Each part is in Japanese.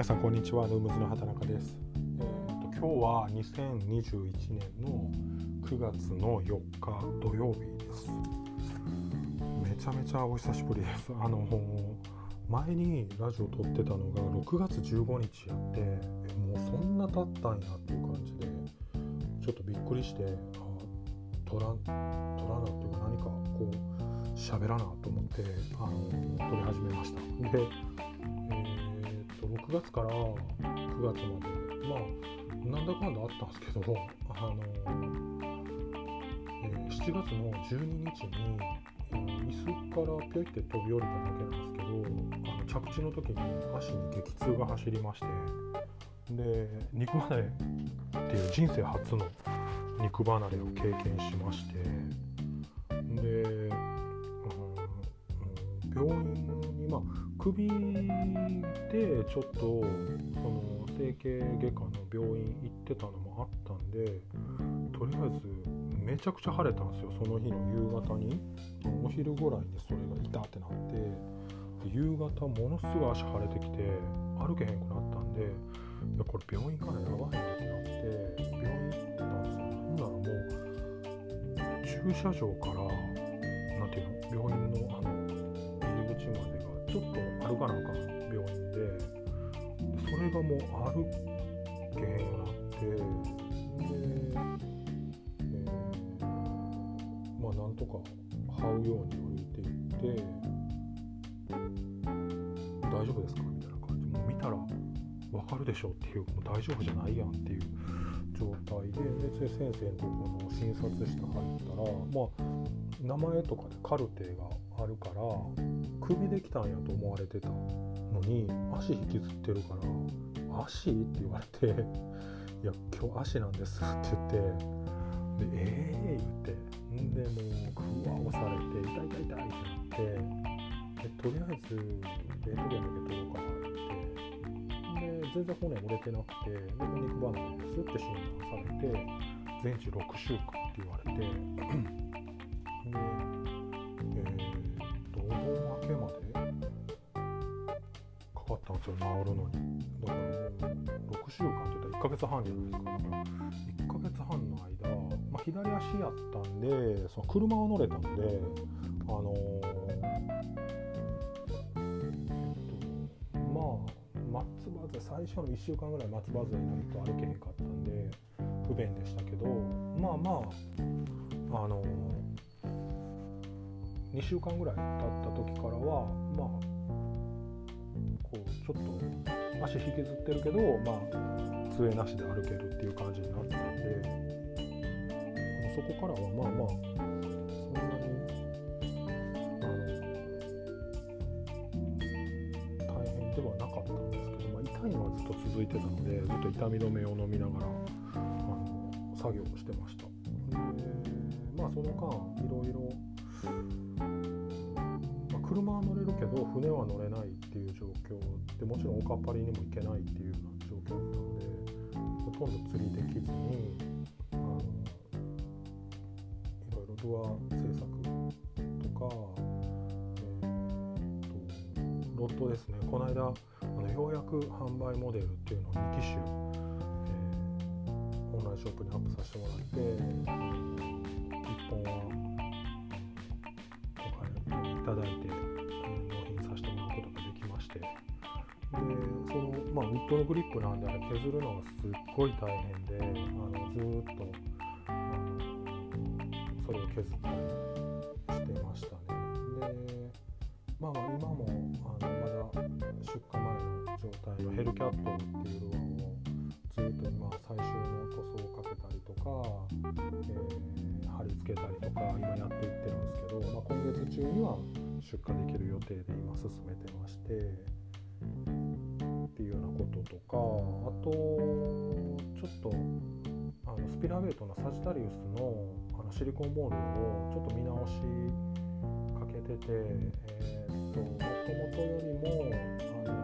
皆さんこんにちは。ヌームズの畑中です、えーと、今日は2021年の9月の4日土曜日です。めちゃめちゃお久しぶりです。あの前にラジオ撮ってたのが6月15日やってもうそんな経ったんやっていう感じでちょっとびっくりして撮ら撮らなっていうか何かこう喋らなと思ってあの撮り始めました。で6月から9月まで。まあなんだかんだあったんですけどあの、えー、7月の12日に、えー、椅子からぴょいって飛び降りただけなんですけどあの着地の時に足に激痛が走りましてで肉離れっていう人生初の肉離れを経験しましてで、うん、病院首でちょっとその整形外科の病院行ってたのもあったんでとりあえずめちゃくちゃ晴れたんですよその日の夕方に。お昼ぐらいにそれがいたってなって夕方ものすごい足腫れてきて歩けへんくなったんでいやこれ病院からやばいなってなって病院行ってたんですよほんならもう駐車場から何ていうの病院のあの入り口までがちょっと歩かなあかん病院でそれがもう歩けへんようになってで、えー、まあなんとか這うように歩いていって大丈夫ですかみたいな感じ。もう見たら分かるでしょっていうもう大丈夫じゃないやんっていう状態でで先生のところの診察室入ったらまあ名前とかでカルテがあるから首できたんやと思われてたのに足引きずってるから「足?」って言われて「いや今日足なんです」って言ってで「ええー」言ってんでもうくわ押されて「痛い痛い痛い」ってなってでとりあえずレントゲンだけ取ろうかなってで全然骨折れてなくてでも肉離れですって診断されて全治6週間って言われてですよ、治るのに。だからもう、6週間って言ったら1ヶ月半じゃないですか。だから1ヶ月半の間、まあ、左足やったんで、その車は乗れたんで、あの、まあ、松葉勢、最初の1週間ぐらい松葉勢にないと歩けへんかったんで、不便でしたけど、まあまあ、あのー2週間ぐらい経った時からはまあこうちょっと足引きずってるけどまあ杖なしで歩けるっていう感じになったんでそこからはまあまあそんなにあの大変ではなかったんですけど、まあ、痛いのはずっと続いてたのでずっと痛み止めを飲みながらあの作業をしてました。でまあその間いろいろ車は乗れるけど船は乗れないっていう状況でもちろんおかっぱりにも行けないっていうような状況だったのでほとんど釣りできずにあのいろいろドア制作とか、えー、とロットですね。この間あのようやく販売モデルっていうのを2機種、えー、オンラインショップにアップさせてもらって1本はいただいてその、まあ、ウッドのグリップなんであれ削るのがすっごい大変であのずっとあのそれを削ったりしてましたね。でまあ今もあのまだ出荷前の状態のヘルキャットっていうルアをずっと今最終の塗装をかけたりとか、えー、貼り付けたりとか今やっていってるんですけど、まあ、今月中には出荷できる予定で今進めてましてっていうようなこととかあとちょっとあのスピラーベイトのサジタリウスのあのシリコンボールをちょっと見直しかけてて、えー、っともともとよりもあの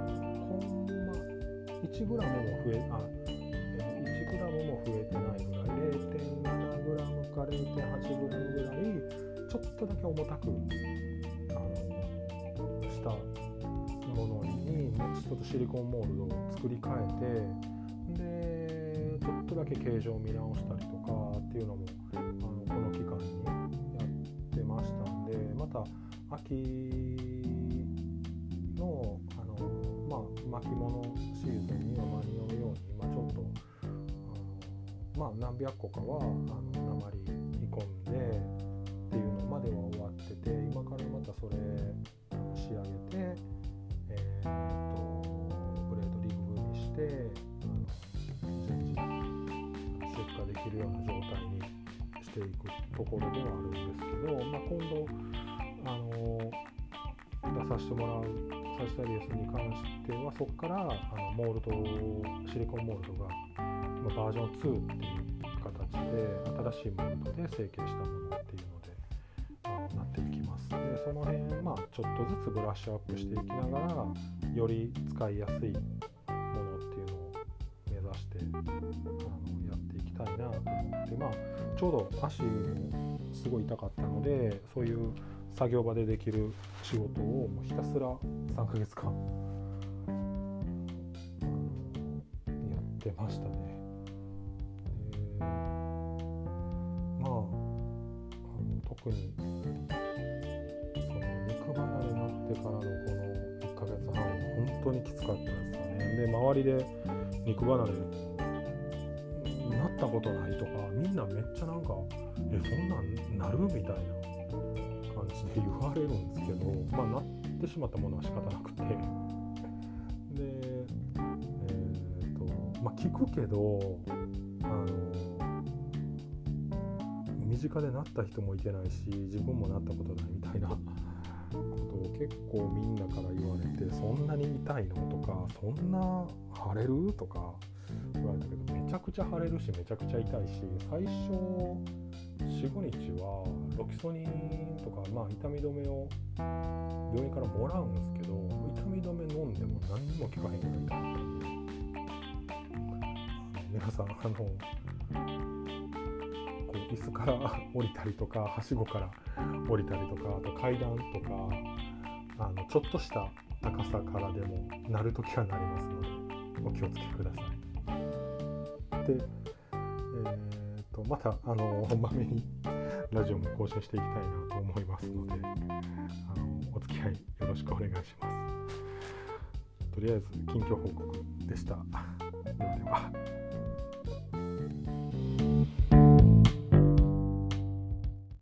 コンマ 1g も増えあ、1g も増えてないぐらい 0.7g か 0.8g ぐらいちょっとだけ重たくちょっとシリコンモールドを作り変えてでちょっとだけ形状を見直したりとかっていうのもあのこの期間にやってましたんでまた秋のあの、まあ、巻物シーズンには間に合うように今ちょっとあの、まあ、何百個かはあの鉛煮込んでグにしてあの順次出荷できるような状態にしていくところではあるんですけど、まあ、今度あの出させてもらうサジタリアスに関してはそこからあのモールドシリコンモールドが、ま、バージョン2っていう形で新しいモールドで成形したものっていうのであのなっていきます。でその辺、まあ、ちょっとずつブラッシュアップしていきながらより使いやすいきたいなと思って、まあ、ちょうど足もすごい痛かったのでそういう作業場でできる仕事をもうひたすら3ヶ月間やってましたね。でまああの特にその肉離れになってからのこの1ヶ月半は本当にきつかったですよね。で周りで肉離れったことないとかみんなめっちゃなんか「えそんなんなる?」みたいな感じで言われるんですけどまあなってしまったものは仕方なくてでえっ、とまあ聞くけどあの身近でなった人もいてないし自分もなったことないみたいなことを結構みんなから言われてそんなに痛いのとかそんな腫れるとか言われたけどめちゃくちゃ腫れるしめちゃくちゃ痛いし最初45日はロキソニンとか、まあ、痛み止めを病院からもらうんですけど痛み止め飲んでも何にも効かへんぐらい痛かったんで皆さんあのこう椅子から降りたりとかはしごから降りたりとかあと階段とかあのちょっとした高さからでもなるときはなりますのでお気をつけください。で、えーとまたあのまめにラジオも更新していきたいなと思いますのであのお付き合いよろしくお願いします。とりあえず近況報告でした。ではでは。